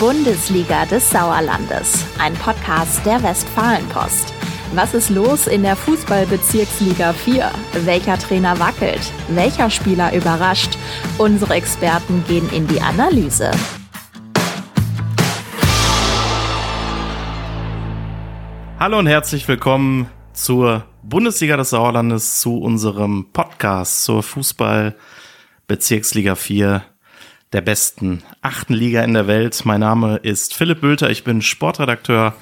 Bundesliga des Sauerlandes, ein Podcast der Westfalenpost. Was ist los in der Fußballbezirksliga 4? Welcher Trainer wackelt? Welcher Spieler überrascht? Unsere Experten gehen in die Analyse. Hallo und herzlich willkommen zur Bundesliga des Sauerlandes, zu unserem Podcast zur Fußballbezirksliga 4 der besten achten Liga in der Welt. Mein Name ist Philipp Bülter, ich bin Sportredakteur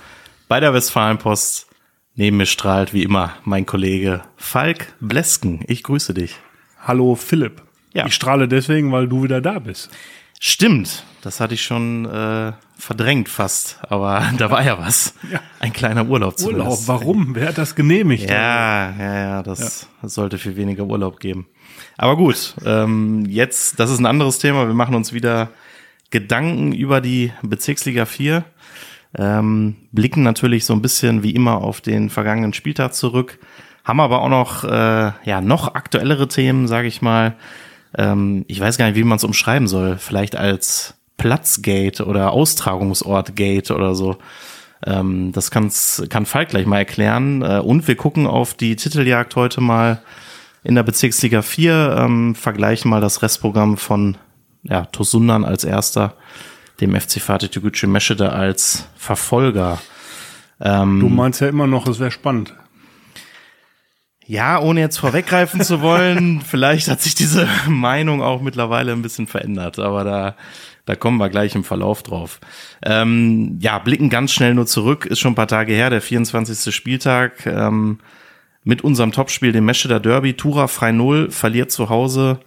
bei der Westfalenpost. Neben mir strahlt wie immer mein Kollege Falk Blesken. Ich grüße dich. Hallo Philipp. Ja. Ich strahle deswegen, weil du wieder da bist. Stimmt, das hatte ich schon äh, verdrängt fast, aber da war ja was. Ja. Ein kleiner Urlaub zumindest. Urlaub, warum? Wer hat das genehmigt? Ja, ja, ja, das ja. sollte viel weniger Urlaub geben. Aber gut, ähm, jetzt, das ist ein anderes Thema. Wir machen uns wieder Gedanken über die Bezirksliga 4. Ähm, blicken natürlich so ein bisschen wie immer auf den vergangenen Spieltag zurück, haben aber auch noch äh, ja noch aktuellere Themen, sage ich mal. Ähm, ich weiß gar nicht, wie man es umschreiben soll. Vielleicht als Platzgate oder Austragungsortgate oder so. Ähm, das kann's, kann Falk gleich mal erklären. Äh, und wir gucken auf die Titeljagd heute mal in der Bezirksliga 4, ähm, vergleichen mal das Restprogramm von ja, Tosundan als erster, dem FC Fatih Tegucci Meschede als Verfolger. Ähm, du meinst ja immer noch, es wäre spannend. Ja, ohne jetzt vorweggreifen zu wollen, vielleicht hat sich diese Meinung auch mittlerweile ein bisschen verändert, aber da, da kommen wir gleich im Verlauf drauf. Ähm, ja, blicken ganz schnell nur zurück, ist schon ein paar Tage her, der 24. Spieltag. Ähm, mit unserem Topspiel, dem Mescheder Derby. Tura frei 0, verliert zu Hause,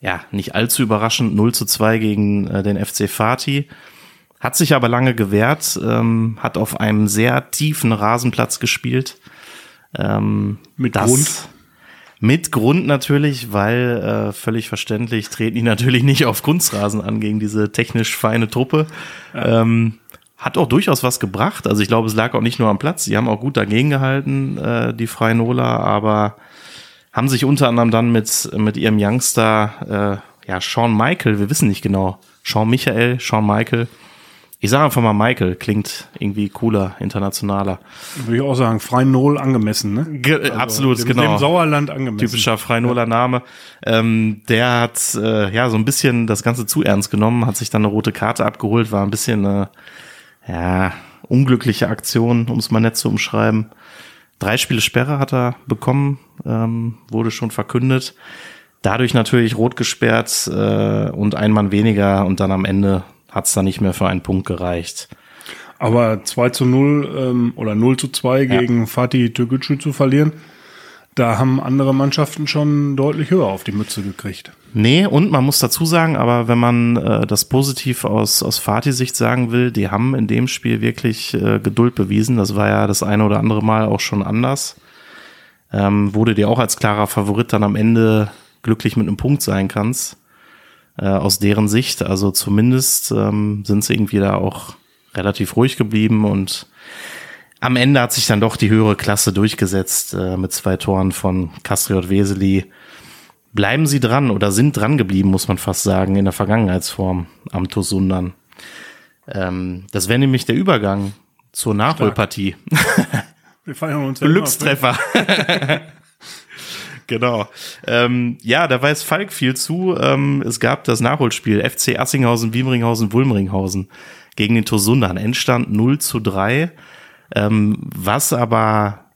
ja, nicht allzu überraschend, 0 zu 2 gegen äh, den FC Fatih. Hat sich aber lange gewehrt, ähm, hat auf einem sehr tiefen Rasenplatz gespielt. Ähm, mit Grund? Mit Grund natürlich, weil äh, völlig verständlich treten die natürlich nicht auf Kunstrasen an gegen diese technisch feine Truppe. Ja. Ähm, hat auch durchaus was gebracht. Also ich glaube, es lag auch nicht nur am Platz. Sie haben auch gut dagegen gehalten, äh, die Freien Nola, aber haben sich unter anderem dann mit, mit ihrem Youngster, äh, ja, Sean Michael, wir wissen nicht genau, Sean Michael, Sean Michael. Ich sage einfach mal Michael, klingt irgendwie cooler, internationaler. Würde ich auch sagen, Freinol angemessen, ne? Ge also absolut, dem, genau. Dem Sauerland angemessen. Typischer Freinoler Name. Ähm, der hat äh, ja so ein bisschen das Ganze zu ernst genommen, hat sich dann eine rote Karte abgeholt, war ein bisschen äh, ja, unglückliche Aktion, um es mal nett zu umschreiben. Drei Spiele Sperre hat er bekommen, ähm, wurde schon verkündet. Dadurch natürlich rot gesperrt äh, und ein Mann weniger und dann am Ende hat es dann nicht mehr für einen Punkt gereicht. Aber 2 zu 0 ähm, oder 0 zu 2 ja. gegen Fatih Türkgücü zu verlieren, da haben andere Mannschaften schon deutlich höher auf die Mütze gekriegt. Nee, und man muss dazu sagen, aber wenn man äh, das positiv aus, aus Fatih-Sicht sagen will, die haben in dem Spiel wirklich äh, Geduld bewiesen. Das war ja das eine oder andere Mal auch schon anders. Ähm, wurde dir auch als klarer Favorit dann am Ende glücklich mit einem Punkt sein kannst. Äh, aus deren Sicht. Also zumindest ähm, sind sie irgendwie da auch relativ ruhig geblieben und am Ende hat sich dann doch die höhere Klasse durchgesetzt äh, mit zwei Toren von Castriot Weseli. Bleiben sie dran oder sind dran geblieben, muss man fast sagen, in der Vergangenheitsform am Tosundan. Ähm, das wäre nämlich der Übergang zur Nachholpartie. Wir feiern uns. Glückstreffer. genau. Ähm, ja, da weiß Falk viel zu. Ähm, es gab das Nachholspiel FC Assinghausen, Wiemringhausen, Wulmringhausen gegen den Tosundan. Endstand 0 zu 3. Ähm, was aber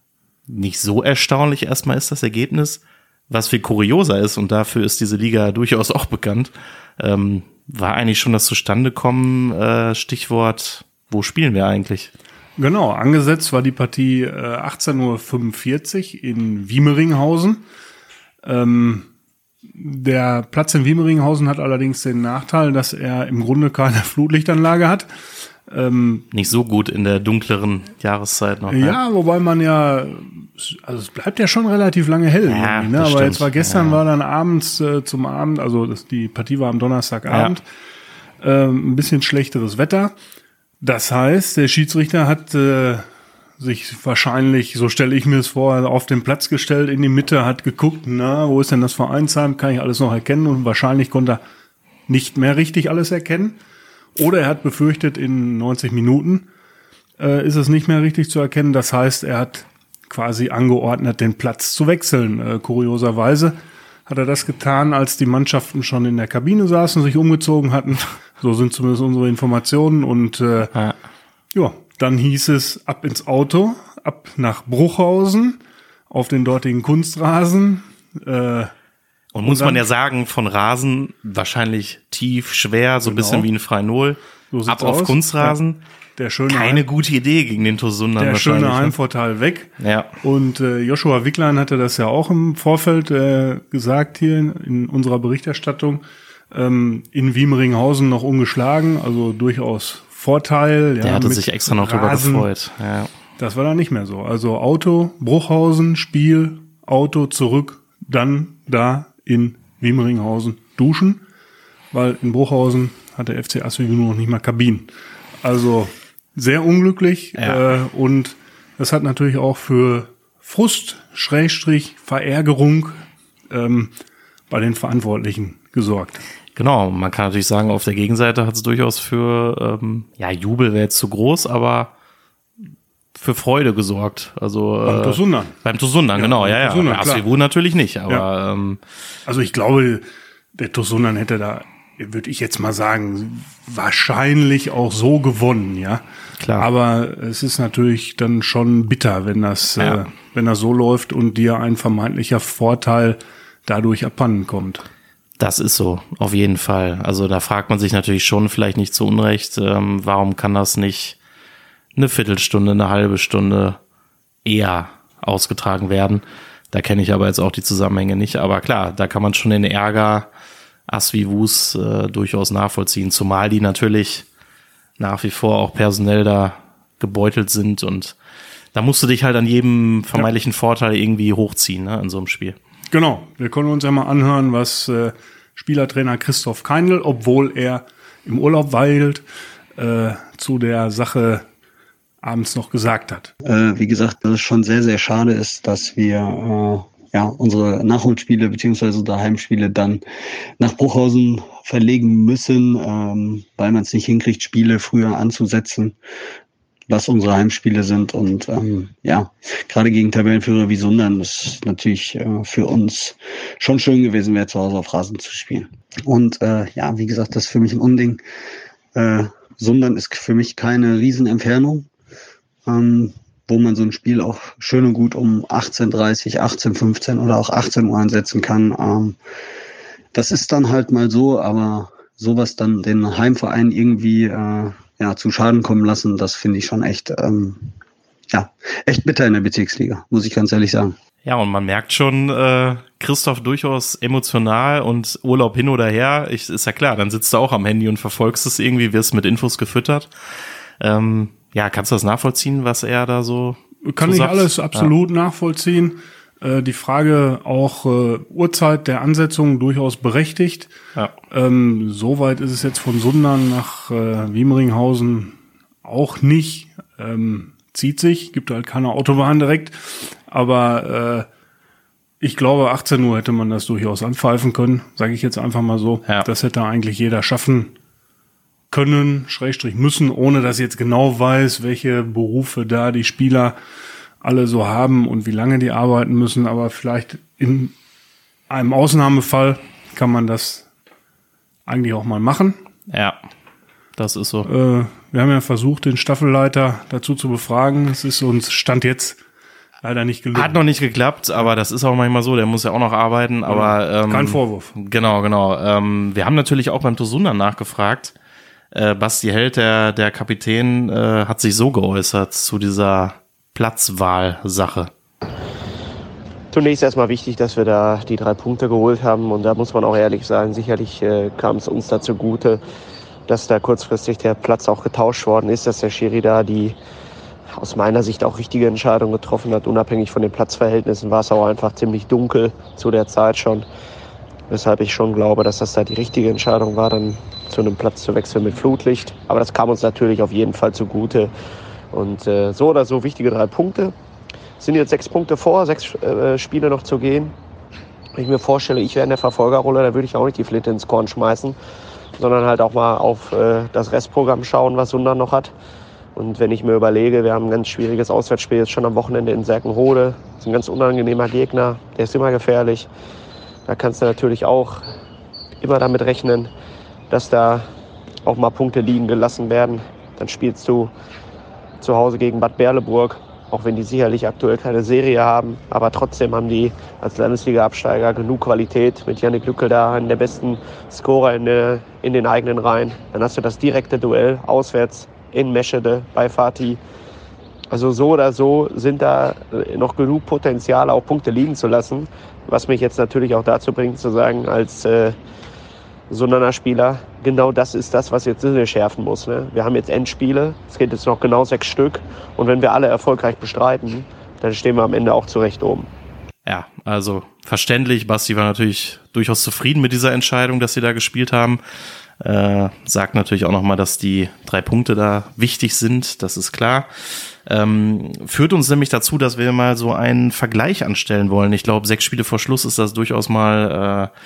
nicht so erstaunlich erstmal ist, das Ergebnis, was viel kurioser ist, und dafür ist diese Liga durchaus auch bekannt, ähm, war eigentlich schon das Zustandekommen, äh, Stichwort, wo spielen wir eigentlich? Genau, angesetzt war die Partie äh, 18.45 Uhr in Wiemeringhausen. Ähm, der Platz in Wiemeringhausen hat allerdings den Nachteil, dass er im Grunde keine Flutlichtanlage hat. Ähm, Nicht so gut in der dunkleren Jahreszeit noch. Ja, ne? wobei man ja, also es bleibt ja schon relativ lange hell. Ja, ne? Aber stimmt. jetzt war gestern ja. war dann abends äh, zum Abend, also das, die Partie war am Donnerstagabend, ja. äh, ein bisschen schlechteres Wetter. Das heißt, der Schiedsrichter hat äh, sich wahrscheinlich, so stelle ich mir es vor, auf den Platz gestellt, in die Mitte, hat geguckt, na, wo ist denn das Vereinsheim, kann ich alles noch erkennen und wahrscheinlich konnte er nicht mehr richtig alles erkennen Oder er hat befürchtet, in 90 Minuten äh, ist es nicht mehr richtig zu erkennen. Das heißt, er hat quasi angeordnet, den Platz zu wechseln. Äh, kurioserweise hat er das getan, als die Mannschaften schon in der Kabine saßen, sich umgezogen hatten. So sind zumindest unsere Informationen. Und äh, ja. ja, dann hieß es ab ins Auto, ab nach Bruchhausen auf den dortigen Kunstrasen. Äh, und muss und dann, man ja sagen, von Rasen wahrscheinlich tief, schwer, so ein genau. bisschen wie ein Freinol. So ab auf aus. Kunstrasen. Der schöne Keine Heim gute Idee gegen den Tosundan. Der schöne ne? Heimvorteil weg. Ja. Und äh, Joshua Wicklein hatte das ja auch im Vorfeld äh, gesagt hier in unserer Berichterstattung. Ähm, in Wiemeringhausen noch ungeschlagen, also durchaus Vorteil. Der ja, hatte sich extra noch drüber gefreut. Ja. Das war dann nicht mehr so. Also Auto, Bruchhausen, Spiel, Auto zurück, dann da in Wiemeringhausen duschen, weil in Bruchhausen hat der FC nur noch nicht mal Kabinen. Also sehr unglücklich ja. äh, und das hat natürlich auch für Frust, Schrägstrich, Verärgerung ähm, bei den Verantwortlichen gesorgt. Genau, man kann natürlich sagen, auf der Gegenseite hat es durchaus für, ähm, ja, Jubel wäre jetzt zu groß, aber für Freude gesorgt. Also beim äh, Tosundan. Beim Tosundan, ja, genau, ja, ja. Tosundan, Asvivu natürlich nicht, aber ja. ähm, also ich glaube, der Tosundan hätte da würde ich jetzt mal sagen, wahrscheinlich auch so gewonnen, ja. Klar. Aber es ist natürlich dann schon bitter, wenn das, ja. äh, wenn das so läuft und dir ein vermeintlicher Vorteil dadurch abhanden kommt. Das ist so, auf jeden Fall. Also da fragt man sich natürlich schon, vielleicht nicht zu Unrecht, ähm, warum kann das nicht eine Viertelstunde, eine halbe Stunde eher ausgetragen werden. Da kenne ich aber jetzt auch die Zusammenhänge nicht. Aber klar, da kann man schon den Ärger Asvivus äh, durchaus nachvollziehen, zumal die natürlich nach wie vor auch personell da gebeutelt sind und da musst du dich halt an jedem vermeintlichen ja. Vorteil irgendwie hochziehen ne, in so einem Spiel. Genau, wir können uns ja mal anhören, was äh, Spielertrainer Christoph Keindl, obwohl er im Urlaub weilt, äh, zu der Sache abends noch gesagt hat. Äh, wie gesagt, dass es schon sehr, sehr schade ist, dass wir äh, ja, unsere Nachholspiele beziehungsweise unsere Heimspiele dann nach Bruchhausen verlegen müssen, ähm, weil man es nicht hinkriegt, Spiele früher anzusetzen, was unsere Heimspiele sind. Und ähm, ja, gerade gegen Tabellenführer wie Sundern ist natürlich äh, für uns schon schön gewesen wäre, zu Hause auf Rasen zu spielen. Und äh, ja, wie gesagt, das ist für mich ein Unding. Äh, Sundern ist für mich keine Riesenentfernung. Ähm, wo man so ein Spiel auch schön und gut um 18.30, 18.15 oder auch 18 Uhr einsetzen kann. Ähm, das ist dann halt mal so, aber sowas dann den Heimverein irgendwie äh, ja, zu Schaden kommen lassen, das finde ich schon echt, ähm, ja, echt bitter in der Bezirksliga, muss ich ganz ehrlich sagen. Ja, und man merkt schon, äh, Christoph durchaus emotional und Urlaub hin oder her. Ich, ist ja klar, dann sitzt du auch am Handy und verfolgst es irgendwie, wirst mit Infos gefüttert. Ähm, ja, kannst du das nachvollziehen, was er da so Kann ich sagt? alles absolut ja. nachvollziehen. Äh, die Frage auch äh, Uhrzeit der Ansetzung durchaus berechtigt. Ja. Ähm, Soweit ist es jetzt von Sundern nach äh, Wiemeringhausen auch nicht. Ähm, zieht sich, gibt halt keine Autobahn direkt. Aber äh, ich glaube, 18 Uhr hätte man das durchaus anpfeifen können, sage ich jetzt einfach mal so. Ja. Das hätte eigentlich jeder schaffen können, Schrägstrich müssen, ohne dass ich jetzt genau weiß, welche Berufe da die Spieler alle so haben und wie lange die arbeiten müssen. Aber vielleicht in einem Ausnahmefall kann man das eigentlich auch mal machen. Ja, das ist so. Äh, wir haben ja versucht, den Staffelleiter dazu zu befragen. Es ist uns Stand jetzt leider nicht gelungen. Hat noch nicht geklappt, aber das ist auch manchmal so. Der muss ja auch noch arbeiten. Aber ähm, kein Vorwurf. Genau, genau. Ähm, wir haben natürlich auch beim Tosunder nachgefragt äh, Basti Held, der, der Kapitän, äh, hat sich so geäußert zu dieser Platzwahl-Sache. Zunächst erstmal wichtig, dass wir da die drei Punkte geholt haben. Und da muss man auch ehrlich sagen, sicherlich äh, kam es uns da zugute, dass da kurzfristig der Platz auch getauscht worden ist, dass der Schiri da die aus meiner Sicht auch richtige Entscheidung getroffen hat. Unabhängig von den Platzverhältnissen war es auch einfach ziemlich dunkel zu der Zeit schon. Weshalb ich schon glaube, dass das da die richtige Entscheidung war, dann zu einem Platz zu wechseln mit Flutlicht. Aber das kam uns natürlich auf jeden Fall zugute. Und äh, so oder so wichtige drei Punkte. Sind jetzt sechs Punkte vor, sechs äh, Spiele noch zu gehen. Wenn ich mir vorstelle, ich wäre in der Verfolgerrolle, da würde ich auch nicht die Flinte ins Korn schmeißen. sondern halt auch mal auf äh, das Restprogramm schauen, was Sundern noch hat. Und wenn ich mir überlege, wir haben ein ganz schwieriges Auswärtsspiel jetzt schon am Wochenende in Serkenrode. Das ist ein ganz unangenehmer Gegner, der ist immer gefährlich. Da kannst du natürlich auch immer damit rechnen, dass da auch mal Punkte liegen gelassen werden. Dann spielst du zu Hause gegen Bad Berleburg, auch wenn die sicherlich aktuell keine Serie haben. Aber trotzdem haben die als Landesliga-Absteiger genug Qualität mit Janik Lückel da, einen der besten Scorer in, der, in den eigenen Reihen. Dann hast du das direkte Duell auswärts in Meschede bei Fatih. Also so oder so sind da noch genug Potenziale, auch Punkte liegen zu lassen. Was mich jetzt natürlich auch dazu bringt, zu sagen, als äh, Sundaner Spieler, genau das ist das, was jetzt Sinne schärfen muss. Ne? Wir haben jetzt Endspiele, es geht jetzt noch genau sechs Stück. Und wenn wir alle erfolgreich bestreiten, dann stehen wir am Ende auch zurecht oben. Ja, also verständlich. Basti war natürlich durchaus zufrieden mit dieser Entscheidung, dass sie da gespielt haben. Äh, sagt natürlich auch nochmal, dass die drei Punkte da wichtig sind, das ist klar. Ähm, führt uns nämlich dazu, dass wir mal so einen Vergleich anstellen wollen. Ich glaube, sechs Spiele vor Schluss ist das durchaus mal äh,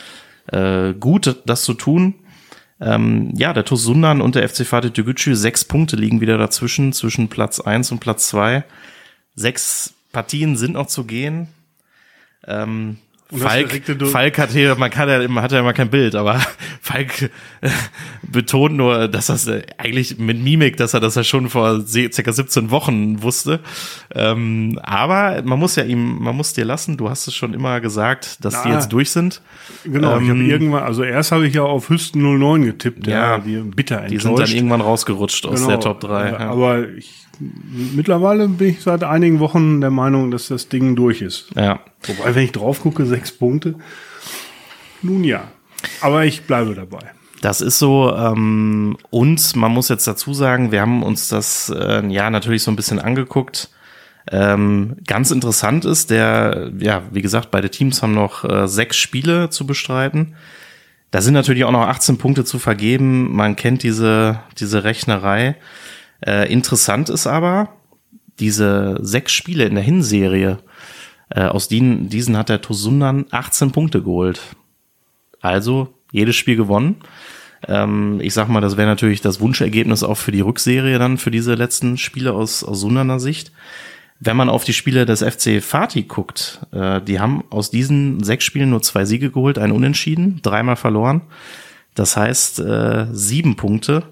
äh, gut, das zu tun. Ähm, ja, der TuS Sundan und der FC Fatih Tegucci, sechs Punkte liegen wieder dazwischen, zwischen Platz eins und Platz zwei. Sechs Partien sind noch zu gehen. Ähm, Falk, Falk hat hier, man kann ja immer, hat ja immer kein Bild, aber Falk äh, betont nur, dass das äh, eigentlich mit Mimik, dass er das ja schon vor circa 17 Wochen wusste. Ähm, aber man muss ja ihm, man muss dir lassen, du hast es schon immer gesagt, dass Na, die jetzt durch sind. Genau, ähm, ich habe irgendwann, also erst habe ich ja auf Hüsten 09 getippt, ja, ja die bitter enttäuscht. Die sind dann irgendwann rausgerutscht aus genau, der Top 3. Ja. Aber ich mittlerweile bin ich seit einigen Wochen der Meinung, dass das Ding durch ist. Ja. Wobei, wenn ich drauf gucke, sechs Punkte. Nun ja. Aber ich bleibe dabei. Das ist so. Ähm, und man muss jetzt dazu sagen, wir haben uns das äh, ja natürlich so ein bisschen angeguckt. Ähm, ganz interessant ist, der, ja, wie gesagt, beide Teams haben noch äh, sechs Spiele zu bestreiten. Da sind natürlich auch noch 18 Punkte zu vergeben. Man kennt diese, diese Rechnerei. Äh, interessant ist aber, diese sechs Spiele in der Hinserie, äh, aus denen, diesen hat der Tosundan 18 Punkte geholt. Also jedes Spiel gewonnen. Ähm, ich sag mal, das wäre natürlich das Wunschergebnis auch für die Rückserie dann, für diese letzten Spiele aus, aus Sundaner Sicht. Wenn man auf die Spiele des FC Fatih guckt, äh, die haben aus diesen sechs Spielen nur zwei Siege geholt, ein Unentschieden, dreimal verloren. Das heißt, äh, sieben Punkte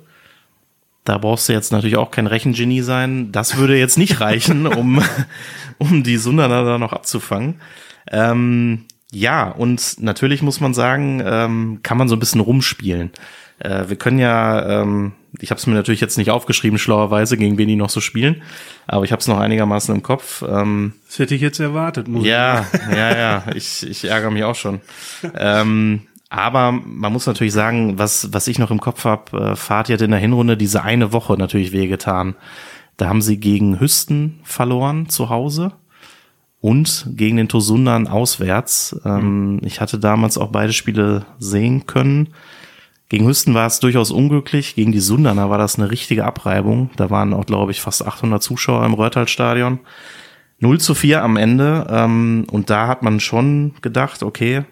da brauchst du jetzt natürlich auch kein Rechengenie sein. Das würde jetzt nicht reichen, um, um die Sundaner da noch abzufangen. Ähm, ja, und natürlich muss man sagen, ähm, kann man so ein bisschen rumspielen. Äh, wir können ja, ähm, ich habe es mir natürlich jetzt nicht aufgeschrieben, schlauerweise, gegen wen die noch so spielen, aber ich habe es noch einigermaßen im Kopf. Ähm, das hätte ich jetzt erwartet. Muss ja, ja, ja, ich, ich ärgere mich auch schon. ähm, aber man muss natürlich sagen, was, was ich noch im Kopf habe, äh, Fatih hat in der Hinrunde diese eine Woche natürlich wehgetan. Da haben sie gegen Hüsten verloren zu Hause und gegen den Tosundan auswärts. Ähm, mhm. Ich hatte damals auch beide Spiele sehen können. Gegen Hüsten war es durchaus unglücklich. Gegen die Sundaner war das eine richtige Abreibung. Da waren auch, glaube ich, fast 800 Zuschauer im Röhrtal-Stadion. 0 zu 4 am Ende. Ähm, und da hat man schon gedacht, okay,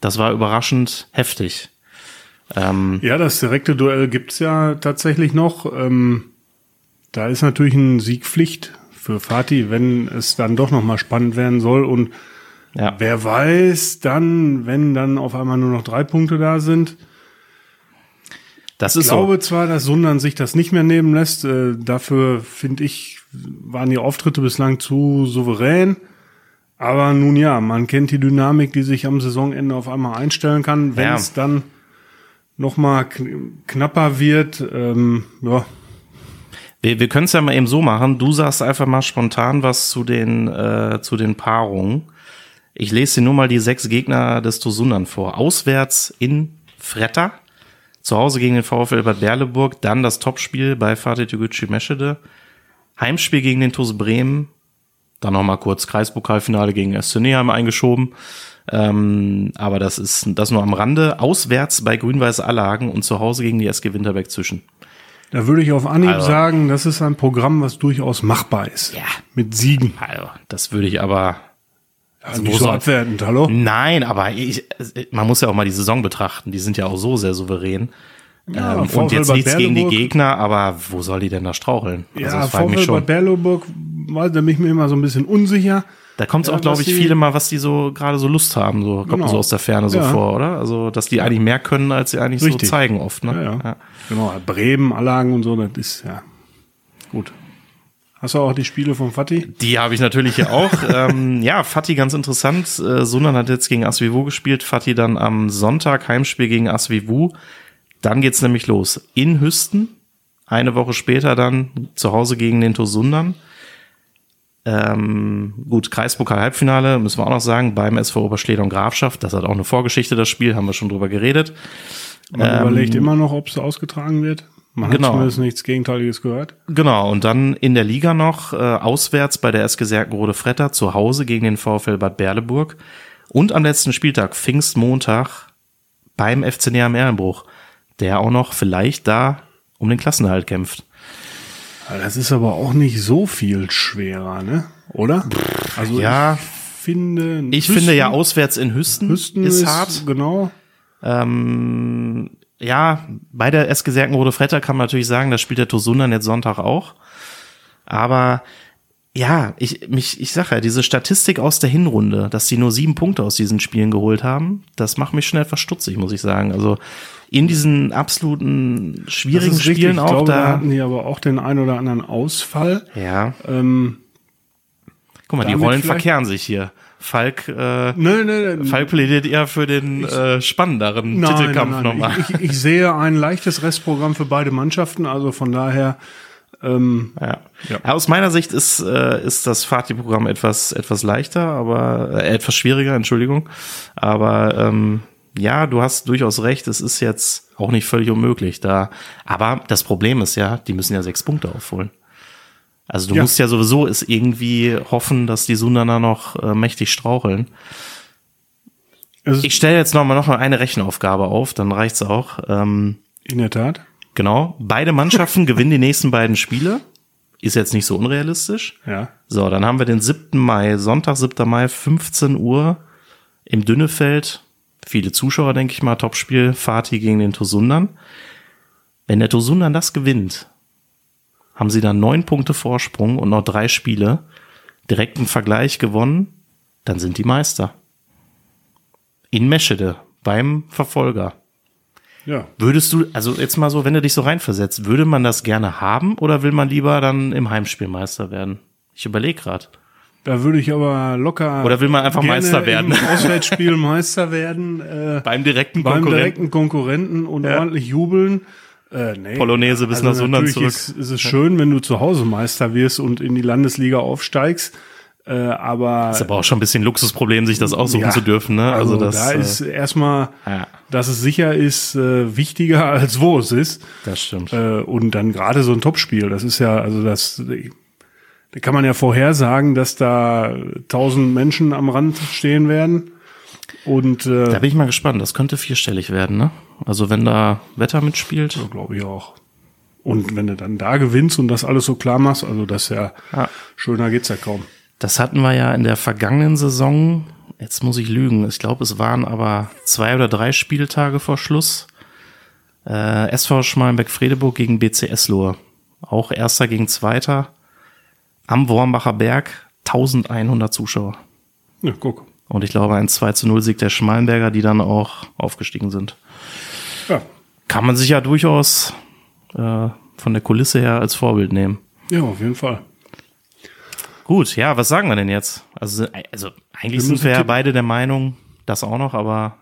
das war überraschend heftig. Ähm, ja, das direkte Duell gibt's ja tatsächlich noch. Ähm, da ist natürlich ein Siegpflicht für Fatih, wenn es dann doch nochmal spannend werden soll. Und ja. wer weiß dann, wenn dann auf einmal nur noch drei Punkte da sind. Das ist ich glaube so. zwar, dass Sundern sich das nicht mehr nehmen lässt. Äh, dafür finde ich, waren die Auftritte bislang zu souverän. Aber nun ja, man kennt die Dynamik, die sich am Saisonende auf einmal einstellen kann, wenn ja. es dann nochmal knapper wird. Ähm, ja. Wir, wir können es ja mal eben so machen. Du sagst einfach mal spontan was zu den, äh, zu den Paarungen. Ich lese dir nur mal die sechs Gegner des Tosundan vor. Auswärts in Fretter, zu Hause gegen den VfL Bad Berleburg, dann das Topspiel bei Fatih Tegucci Meschede, Heimspiel gegen den TuS Bremen, dann noch mal kurz Kreispokalfinale gegen SC Neheim eingeschoben. Ähm, aber das ist das nur am Rande. Auswärts bei Grün-Weiß Allagen und zu Hause gegen die SG Winterberg zwischen. Da würde ich auf Anhieb also, sagen, das ist ein Programm, was durchaus machbar ist. Ja. Mit Siegen. Also, das würde ich aber. Also nicht so abwertend, hallo? Nein, aber ich, man muss ja auch mal die Saison betrachten. Die sind ja auch so sehr souverän. Ja, ähm, und jetzt nichts gegen die Gegner, aber wo soll die denn da straucheln? Ja, also, VfL Bad Berleburg, da bin ich mir immer so ein bisschen unsicher. Da kommt es ja, auch, glaube ich, viele mal, was die so gerade so Lust haben, so kommt genau. so aus der Ferne so ja. vor, oder? Also, dass die eigentlich mehr können, als sie eigentlich Richtig. so zeigen oft, ne? Ja. Genau, Bremen, Allagen und so, das ist ja gut. Hast du auch die Spiele von Fatih? Die habe ich natürlich hier auch. ähm, ja, Fatih ganz interessant. Äh, Sunan hat jetzt gegen Asvivu gespielt. Fatih dann am Sonntag Heimspiel gegen Asvivu. Dann geht's nämlich los. In Hüsten. Eine Woche später dann zu Hause gegen den Tosundern. Ähm, gut, Kreispokal-Halbfinale, müssen wir auch noch sagen, beim SV Oberschleder und Grafschaft. Das hat auch eine Vorgeschichte, das Spiel, haben wir schon drüber geredet. Man ähm, überlegt immer noch, ob es ausgetragen wird. Man genau. hat zumindest nichts Gegenteiliges gehört. Genau, und dann in der Liga noch äh, auswärts bei der SG Serkenrode Fretter zu Hause gegen den VfL Bad Berleburg und am letzten Spieltag, Pfingstmontag, beim FC Näher Erlenbruch, der auch noch vielleicht da um den Klassenerhalt kämpft. Das ist aber auch nicht so viel schwerer, ne? Oder? Also ja, ich finde. Ich Hüsten, finde ja auswärts in Hüsten, Hüsten ist, ist hart. Genau. Ähm, ja, bei der SG Serkenrode Fretter kann man natürlich sagen, da spielt der Tosundan jetzt Sonntag auch. Aber ja, ich, mich, ich sage ja, diese Statistik aus der Hinrunde, dass sie nur sieben Punkte aus diesen Spielen geholt haben, das macht mich schnell verstutzig, muss ich sagen. Also in diesen absoluten schwierigen Spielen auch glaube, da, da hatten die aber auch den ein oder anderen Ausfall. Ja. Ähm, Guck mal, die Rollen verkehren sich hier. Falk, äh, nö, nö, nö. Falk plädiert eher für den ich, äh, spannenderen nein, Titelkampf nein, nein. nochmal. Ich, ich, ich, sehe ein leichtes Restprogramm für beide Mannschaften, also von daher. Ähm, ja. ja. Aus meiner Sicht ist, äh, ist das Fatih-Programm etwas, etwas leichter, aber äh, etwas schwieriger, Entschuldigung. Aber ähm, ja, du hast durchaus recht, es ist jetzt auch nicht völlig unmöglich da. Aber das Problem ist ja, die müssen ja sechs Punkte aufholen. Also du ja. musst ja sowieso es irgendwie hoffen, dass die Sundaner noch äh, mächtig straucheln. Also ich stelle jetzt noch mal noch eine Rechenaufgabe auf, dann reicht's auch. Ähm, In der Tat. Genau. Beide Mannschaften gewinnen die nächsten beiden Spiele. Ist jetzt nicht so unrealistisch. Ja. So, dann haben wir den 7. Mai, Sonntag, 7. Mai, 15 Uhr im Dünnefeld. Viele Zuschauer, denke ich mal. Topspiel, Fatih gegen den Tosundan. Wenn der Tosundan das gewinnt, haben sie dann neun Punkte Vorsprung und noch drei Spiele, direkten Vergleich gewonnen, dann sind die Meister. In Meschede, beim Verfolger. Ja. Würdest du, also jetzt mal so, wenn du dich so reinversetzt, würde man das gerne haben oder will man lieber dann im Heimspiel Meister werden? Ich überlege gerade. Da würde ich aber locker. Oder will man einfach Meister werden? Im Auswärtsspiel Meister werden. Äh, beim direkten Konkurrenten. Beim direkten Konkurrenten und ja. ordentlich jubeln. Äh, nee. Polonaise bis also nach Sundern zurück. Ist, ist es schön, wenn du zu Hause Meister wirst und in die Landesliga aufsteigst. Äh, aber ist aber auch schon ein bisschen Luxusproblem, sich das aussuchen ja, zu dürfen. Ne? Also, also das, da äh, ist erstmal, ja. dass es sicher ist, äh, wichtiger als wo es ist. Das stimmt. Äh, und dann gerade so ein Topspiel, das ist ja, also das, da kann man ja vorhersagen, dass da tausend Menschen am Rand stehen werden. Und äh, da bin ich mal gespannt. Das könnte vierstellig werden, ne? Also wenn da Wetter mitspielt. Ja, glaube ich auch. Und wenn du dann da gewinnst und das alles so klar machst, also das ja, ja. schöner geht's ja kaum. Das hatten wir ja in der vergangenen Saison. Jetzt muss ich lügen. Ich glaube, es waren aber zwei oder drei Spieltage vor Schluss. Äh, SV Schmalenberg-Fredeburg gegen BC Eslohe. Auch Erster gegen Zweiter. Am Wormbacher Berg 1100 Zuschauer. Ja, guck. Und ich glaube, ein 2 zu 0 Sieg der Schmalenberger, die dann auch aufgestiegen sind. Ja. Kann man sich ja durchaus äh, von der Kulisse her als Vorbild nehmen. Ja, auf jeden Fall. Gut, ja, was sagen wir denn jetzt? Also, also eigentlich wir sind wir ja beide der Meinung, das auch noch, aber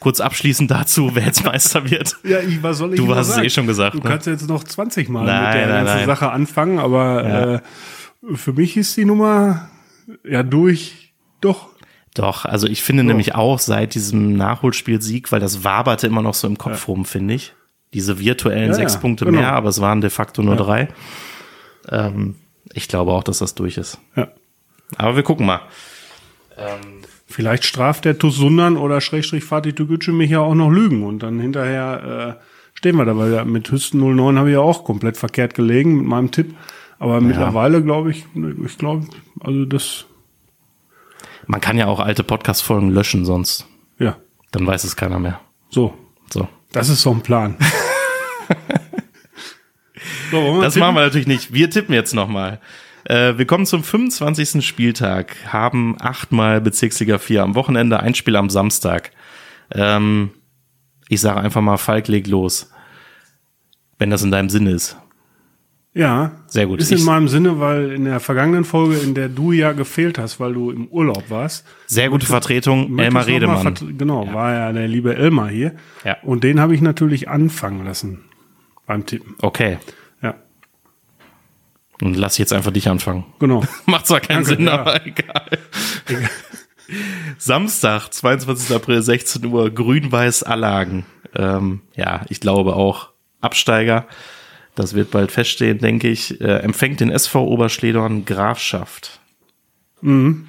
kurz abschließend dazu, wer jetzt Meister wird. ja, ich, was soll ich Du hast es eh schon gesagt. Du ne? kannst jetzt noch 20 Mal nein, mit der nein, ganzen nein. Sache anfangen, aber ja. äh, für mich ist die Nummer ja durch doch doch, also ich finde oh. nämlich auch seit diesem Nachholspielsieg, weil das waberte immer noch so im Kopf ja. rum, finde ich. Diese virtuellen ja, sechs ja, Punkte genau. mehr, aber es waren de facto nur drei. Ähm, ich glaube auch, dass das durch ist. Ja. Aber wir gucken mal. Ähm, Vielleicht straft der Tusundan oder Schrägstrich Fatih Tugücü mich ja auch noch Lügen und dann hinterher äh, stehen wir da, weil mit Hüsten 09 habe ich ja auch komplett verkehrt gelegen mit meinem Tipp. Aber mittlerweile glaube ich, ich glaube, also das man kann ja auch alte Podcast-Folgen löschen sonst. Ja. Dann weiß es keiner mehr. So. So. Das ist so ein Plan. So, das machen wir natürlich nicht. Wir tippen jetzt nochmal. Äh, wir kommen zum 25. Spieltag, haben achtmal Bezirksliga 4 am Wochenende, ein Spiel am Samstag. Ähm, ich sage einfach mal, Falk legt los. Wenn das in deinem Sinne ist. Ja, sehr gut. Ist in meinem Sinne, weil in der vergangenen Folge, in der du ja gefehlt hast, weil du im Urlaub warst. Sehr gute Vertretung, Elmar Redemann. Genau, ja. war ja der liebe Elmar hier. Ja. Und den habe ich natürlich anfangen lassen beim Tippen. Okay. Ja. Und lass jetzt einfach dich anfangen. Genau. Macht zwar keinen Danke, Sinn, ja. aber egal. Samstag, 22. April, 16 Uhr, Grün-Weiß Allagen. Ähm, ja, ich glaube auch Absteiger das wird bald feststehen, denke ich, äh, empfängt den SV Oberschledorn Grafschaft. Mhm.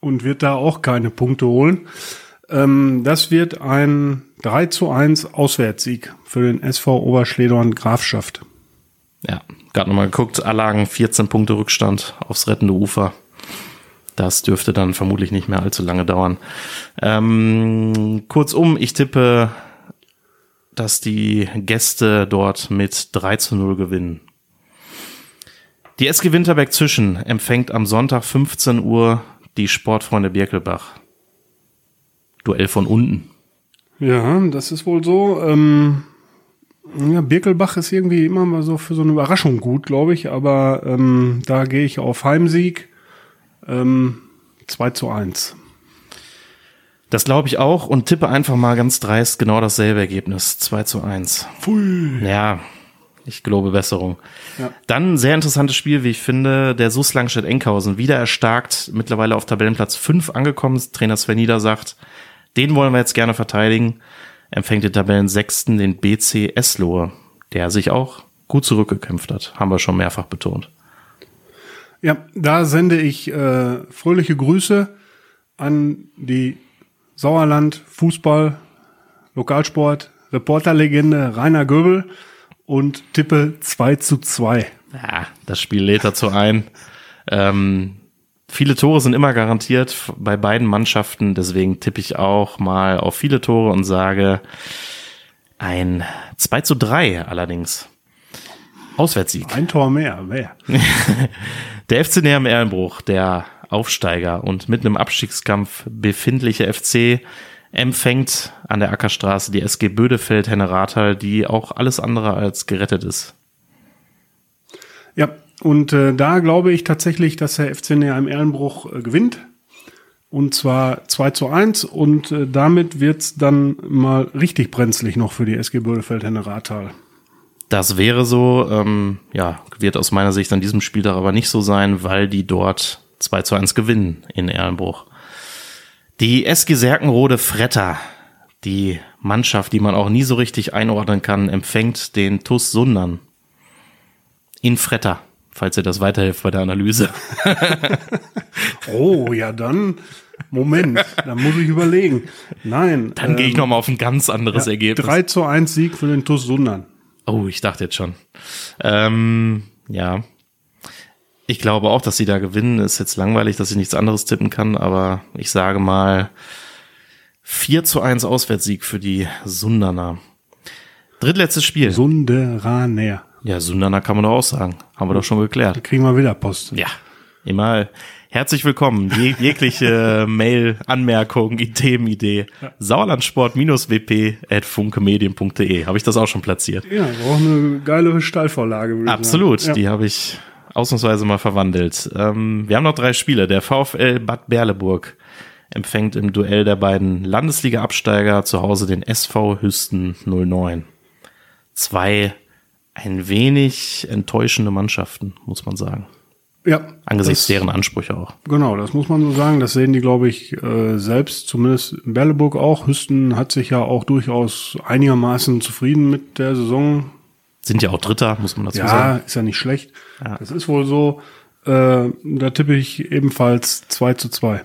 Und wird da auch keine Punkte holen. Ähm, das wird ein 3 zu 1 Auswärtssieg für den SV Oberschledorn Grafschaft. Ja, gerade nochmal geguckt, Allagen 14 Punkte Rückstand aufs rettende Ufer. Das dürfte dann vermutlich nicht mehr allzu lange dauern. Ähm, kurzum, ich tippe dass die Gäste dort mit 3 zu 0 gewinnen. Die SG Winterberg Zwischen empfängt am Sonntag 15 Uhr die Sportfreunde Birkelbach. Duell von unten. Ja, das ist wohl so. Ähm, ja, Birkelbach ist irgendwie immer mal so für so eine Überraschung gut, glaube ich, aber ähm, da gehe ich auf Heimsieg ähm, 2 zu 1. Das glaube ich auch und tippe einfach mal ganz dreist genau dasselbe Ergebnis. 2 zu 1. Pfui. Ja, ich glaube Besserung. Ja. Dann ein sehr interessantes Spiel, wie ich finde. Der SUS Langstedt-Enkhausen wieder erstarkt, mittlerweile auf Tabellenplatz 5 angekommen. Trainer Sven Nieder sagt, den wollen wir jetzt gerne verteidigen. Empfängt den Tabellen Sechsten, den BC Eslohe, der sich auch gut zurückgekämpft hat. Haben wir schon mehrfach betont. Ja, da sende ich äh, fröhliche Grüße an die Sauerland, Fußball, Lokalsport, Reporterlegende Rainer Göbel und tippe 2 zu 2. Ja, das Spiel lädt dazu ein. Ähm, viele Tore sind immer garantiert bei beiden Mannschaften, deswegen tippe ich auch mal auf viele Tore und sage ein 2 zu 3 allerdings. Auswärtssieg. Ein Tor mehr, wer? der FC Näher im Erlenbruch, der Aufsteiger und mitten im Abstiegskampf befindliche FC empfängt an der Ackerstraße die SG Bödefeld Henne Rathal, die auch alles andere als gerettet ist. Ja, und äh, da glaube ich tatsächlich, dass der FC Näher im Erlenbruch äh, gewinnt. Und zwar 2 zu 1 und äh, damit wird's dann mal richtig brenzlig noch für die SG Bödefeld Henne Rathal. Das wäre so, ähm, ja, wird aus meiner Sicht an diesem Spieltag aber nicht so sein, weil die dort 2 zu 1 gewinnen in Erlenbruch. Die SG Serkenrode Fretter, die Mannschaft, die man auch nie so richtig einordnen kann, empfängt den TUS Sundern in Fretter, falls ihr das weiterhilft bei der Analyse. oh, ja dann, Moment, da muss ich überlegen. Nein. Dann ähm, gehe ich nochmal auf ein ganz anderes ja, Ergebnis. 3 zu 1 Sieg für den TUS Sundern. Oh, ich dachte jetzt schon. Ähm, ja, ich glaube auch, dass sie da gewinnen. Ist jetzt langweilig, dass ich nichts anderes tippen kann, aber ich sage mal 4 zu 1 Auswärtssieg für die Sundaner. Drittletztes Spiel. Sunderaner. Ja, Sundaner kann man doch auch sagen. Haben wir doch schon geklärt. Da kriegen wir wieder Post. Ja, immer herzlich willkommen. Je jegliche Mail, Anmerkung, Themenidee. Ja. Sauerlandsport-wp at funkemedien.de. Habe ich das auch schon platziert? Ja, auch eine geile Steilvorlage. Absolut, ja. die habe ich ausnahmsweise mal verwandelt. Ähm, wir haben noch drei Spiele. Der VfL Bad Berleburg empfängt im Duell der beiden Landesliga-Absteiger zu Hause den SV Hüsten 09. Zwei ein wenig enttäuschende Mannschaften, muss man sagen. Ja. Angesichts das, deren Ansprüche auch. Genau, das muss man so sagen. Das sehen die, glaube ich, äh, selbst, zumindest in Berleburg auch. Hüsten hat sich ja auch durchaus einigermaßen zufrieden mit der Saison sind ja auch Dritter, muss man dazu ja, sagen. Ja, ist ja nicht schlecht. Ja. Das ist wohl so. Äh, da tippe ich ebenfalls 2 zu 2.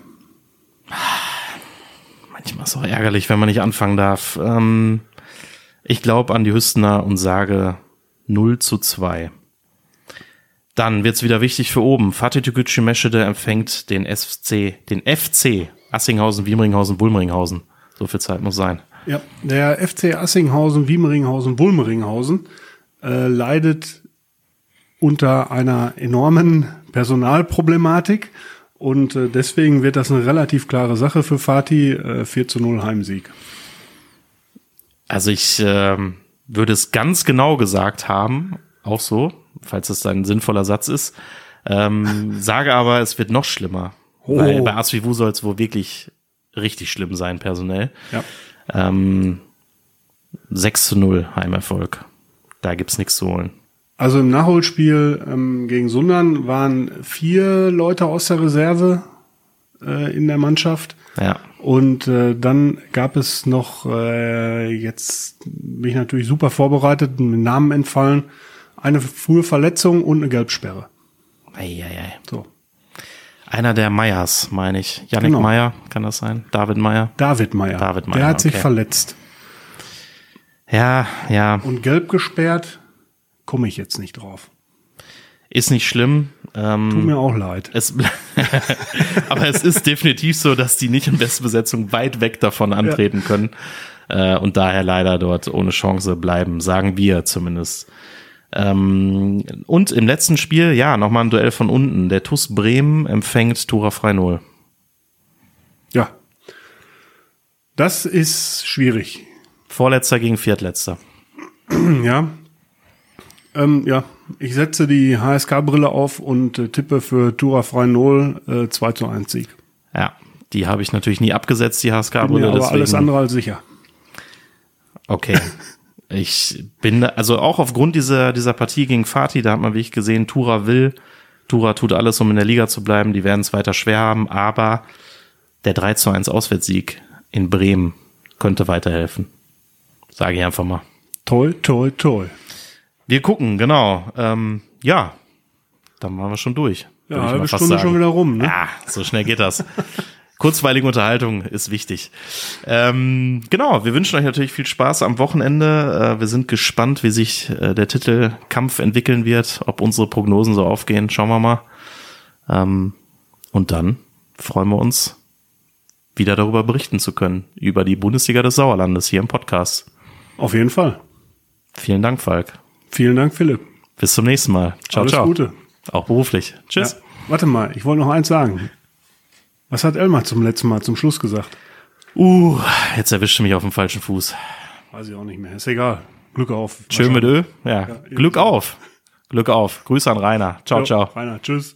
Manchmal ist es auch ärgerlich, wenn man nicht anfangen darf. Ähm, ich glaube an die Hüstener und sage 0 zu 2. Dann wird's wieder wichtig für oben. Fatih Tügücü Meschede empfängt den FC, den FC Assinghausen, Wiemringhausen, Wulmringhausen. So viel Zeit muss sein. Ja, der FC Assinghausen, Wiemringhausen, Wulmringhausen äh, leidet unter einer enormen Personalproblematik. Und äh, deswegen wird das eine relativ klare Sache für Fatih. Äh, 4 zu 0 Heimsieg. Also ich äh, würde es ganz genau gesagt haben, auch so, falls es ein sinnvoller Satz ist. Ähm, sage aber, es wird noch schlimmer. Oh. Weil bei Asvivu soll es wohl wirklich richtig schlimm sein, personell. Ja. Ähm, 6 zu 0 Heimerfolg. Da gibt's nichts zu holen. Also im Nachholspiel ähm, gegen Sundern waren vier Leute aus der Reserve äh, in der Mannschaft. Ja. Und äh, dann gab es noch, äh, jetzt bin ich natürlich super vorbereitet, mit Namen entfallen, eine frühe Verletzung und eine Gelbsperre. Eieiei. So. Einer der Meyers, meine ich. Yannick genau. Meyer, kann das sein? David Meyer? David Meyer. David Meyer. Der hat okay. sich verletzt. Ja, ja. Und gelb gesperrt, komme ich jetzt nicht drauf. Ist nicht schlimm. Ähm, Tut mir auch leid. Es, aber es ist definitiv so, dass die nicht in Bestbesetzung weit weg davon antreten ja. können äh, und daher leider dort ohne Chance bleiben, sagen wir zumindest. Ähm, und im letzten Spiel, ja, nochmal ein Duell von unten. Der TUS Bremen empfängt Tura Frei Null. Ja. Das ist schwierig. Vorletzter gegen Viertletzter. Ja. Ähm, ja, ich setze die HSK-Brille auf und äh, tippe für Tura Frei Null äh, 2 zu 1 Sieg. Ja, die habe ich natürlich nie abgesetzt, die HSK-Brille. Aber deswegen. alles andere als sicher. Okay. Ich bin, also auch aufgrund dieser, dieser Partie gegen Fatih, da hat man, wie ich gesehen, Tura will, Tura tut alles, um in der Liga zu bleiben, die werden es weiter schwer haben, aber der 3 zu 1 Auswärtssieg in Bremen könnte weiterhelfen. Sage ich einfach mal. Toll, toll, toll. Wir gucken, genau. Ähm, ja, dann waren wir schon durch. Ja, halbe Stunde sagen. schon wieder rum, ne? Ja, so schnell geht das. kurzweilige Unterhaltung ist wichtig. Ähm, genau, wir wünschen euch natürlich viel Spaß am Wochenende. Äh, wir sind gespannt, wie sich äh, der Titelkampf entwickeln wird, ob unsere Prognosen so aufgehen. Schauen wir mal. Ähm, und dann freuen wir uns, wieder darüber berichten zu können, über die Bundesliga des Sauerlandes hier im Podcast. Auf jeden Fall. Vielen Dank, Falk. Vielen Dank, Philipp. Bis zum nächsten Mal. Ciao, Alles ciao. Gute. Auch beruflich. Tschüss. Ja, warte mal, ich wollte noch eins sagen. Was hat Elmar zum letzten Mal zum Schluss gesagt? Uh, jetzt erwischte mich auf dem falschen Fuß. Weiß ich auch nicht mehr. Ist egal. Glück auf. Schön mit Ö. Ja. ja Glück auf. Glück auf. Grüße an Rainer. Ciao, jo, ciao. Rainer, tschüss.